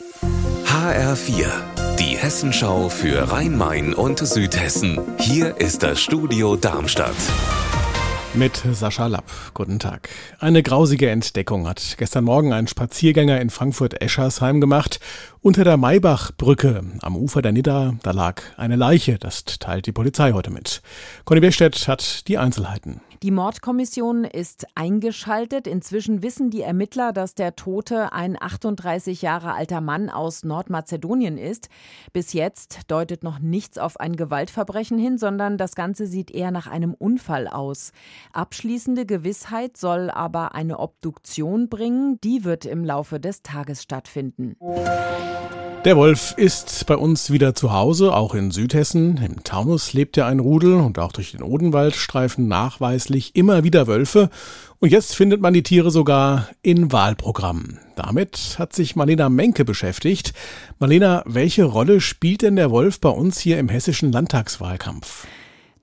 HR4, die Hessenschau für Rhein-Main und Südhessen. Hier ist das Studio Darmstadt. Mit Sascha Lapp. Guten Tag. Eine grausige Entdeckung hat gestern Morgen ein Spaziergänger in Frankfurt-Eschersheim gemacht. Unter der Maybach-Brücke am Ufer der Nidda, da lag eine Leiche. Das teilt die Polizei heute mit. Conny Bechstedt hat die Einzelheiten. Die Mordkommission ist eingeschaltet. Inzwischen wissen die Ermittler, dass der Tote ein 38 Jahre alter Mann aus Nordmazedonien ist. Bis jetzt deutet noch nichts auf ein Gewaltverbrechen hin, sondern das Ganze sieht eher nach einem Unfall aus. Abschließende Gewissheit soll aber eine Obduktion bringen. Die wird im Laufe des Tages stattfinden. Der Wolf ist bei uns wieder zu Hause, auch in Südhessen. Im Taunus lebt ja ein Rudel und auch durch den Odenwald streifen nachweislich immer wieder Wölfe. Und jetzt findet man die Tiere sogar in Wahlprogrammen. Damit hat sich Marlena Menke beschäftigt. Marlena, welche Rolle spielt denn der Wolf bei uns hier im hessischen Landtagswahlkampf?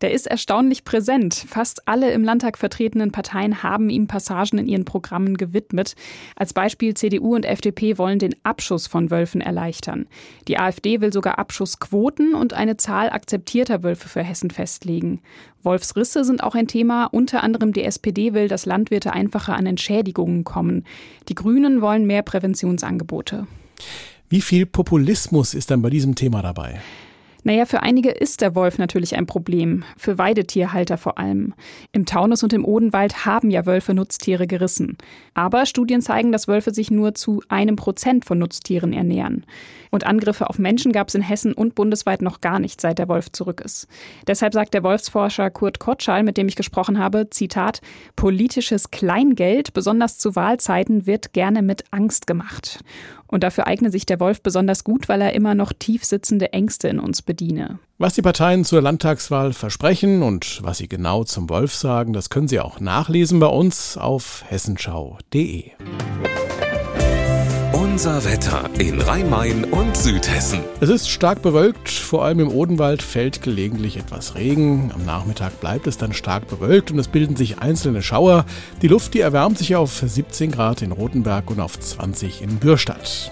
Der ist erstaunlich präsent. Fast alle im Landtag vertretenen Parteien haben ihm Passagen in ihren Programmen gewidmet. Als Beispiel CDU und FDP wollen den Abschuss von Wölfen erleichtern. Die AfD will sogar Abschussquoten und eine Zahl akzeptierter Wölfe für Hessen festlegen. Wolfsrisse sind auch ein Thema. Unter anderem die SPD will, dass Landwirte einfacher an Entschädigungen kommen. Die Grünen wollen mehr Präventionsangebote. Wie viel Populismus ist dann bei diesem Thema dabei? Naja, für einige ist der Wolf natürlich ein Problem, für Weidetierhalter vor allem. Im Taunus und im Odenwald haben ja Wölfe Nutztiere gerissen. Aber Studien zeigen, dass Wölfe sich nur zu einem Prozent von Nutztieren ernähren. Und Angriffe auf Menschen gab es in Hessen und bundesweit noch gar nicht, seit der Wolf zurück ist. Deshalb sagt der Wolfsforscher Kurt Kotschal, mit dem ich gesprochen habe, Zitat, politisches Kleingeld, besonders zu Wahlzeiten, wird gerne mit Angst gemacht. Und dafür eigne sich der Wolf besonders gut, weil er immer noch tief sitzende Ängste in uns bediene. Was die Parteien zur Landtagswahl versprechen und was sie genau zum Wolf sagen, das können Sie auch nachlesen bei uns auf hessenschau.de. Unser Wetter in Rhein-Main und Südhessen. Es ist stark bewölkt, vor allem im Odenwald fällt gelegentlich etwas Regen. Am Nachmittag bleibt es dann stark bewölkt und es bilden sich einzelne Schauer. Die Luft, die erwärmt sich auf 17 Grad in Rothenberg und auf 20 in Bürstadt.